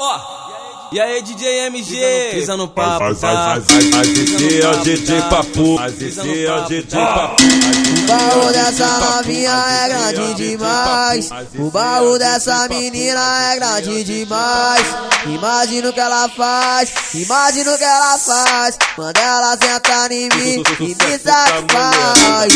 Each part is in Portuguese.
Ó, e aí DJ MG, pisa no papo, Faz, tá? faz, faz, faz, esse é o DJ Papu. Faz esse é o DJ Papu. O baú dessa novinha é grande demais. O baú dessa menina é grande demais. Imagina o que ela faz, imagina o que ela faz. Quando ela senta em mim e me satisfaz.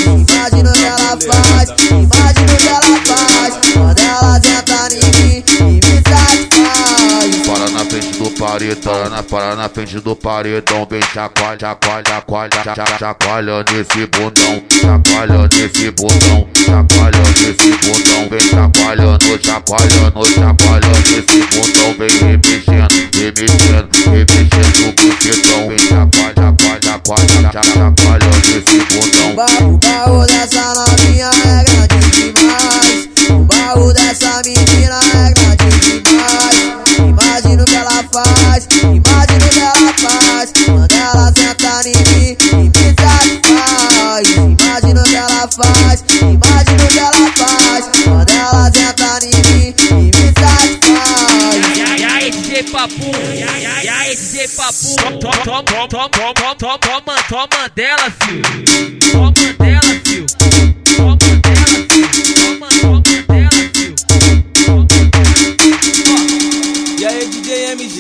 Paredão, na, para na frente do paredão, vem chacoalha, chacoalha, chacoalha, cha- chacoalha nesse bundão, chacoalha nesse bundão, chacoalha nesse bundão, vem chacoalhando, chacoalhando, chacoalha nesse bundão, vem remexendo, remexendo, remexendo o bucetão, vem chacoalha, chacoalha, chacoalha, cha- chacoalha nesse bundão. o baú dessa novinha é grande demais. O baú dessa menina é grande faz, imagina o que ela faz. Quando ela senta em mim e me satisfaz. DJ Papu, e aí, DJ Papu, toma, toma, toma, toma, toma, toma dela, filho. Toma dela, filho.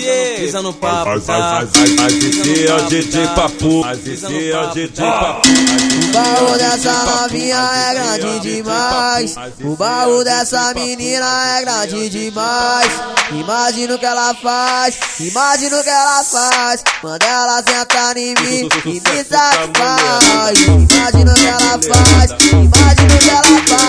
DJ pisa no papo, Faz, tá? faz, faz, faz, esse é o DJ Papu. Faz esse é o DJ Papu. O baú dessa novinha é grande demais. O baú dessa menina é grande demais. Imagina o que ela faz, imagina o que ela faz. Quando ela senta em mim e me satisfaz. Imagina o que ela faz, imagina o que ela faz.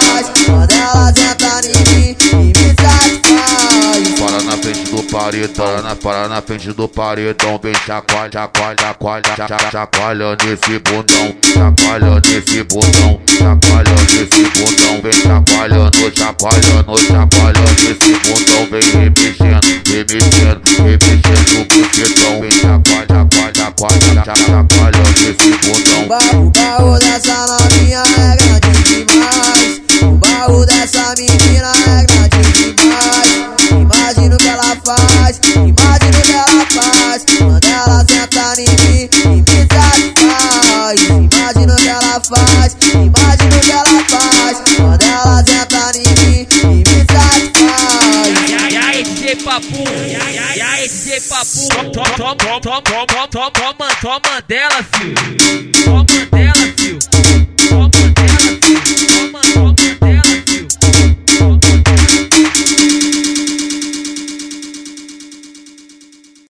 Paredão, para na frente do paredão, vem chacoalha, chacoalha, chacoalha, cha- cha- chacoalha nesse bundão, chacoalha nesse bundão, chacoalha nesse bundão, vem chacoalhando, chacoalhando, chacoalha nesse bundão, vem remexendo, remexendo DJ Papu, e aí, DJ Papu, toma, toma, toma, toma, toma, toma, dela, filho. Toma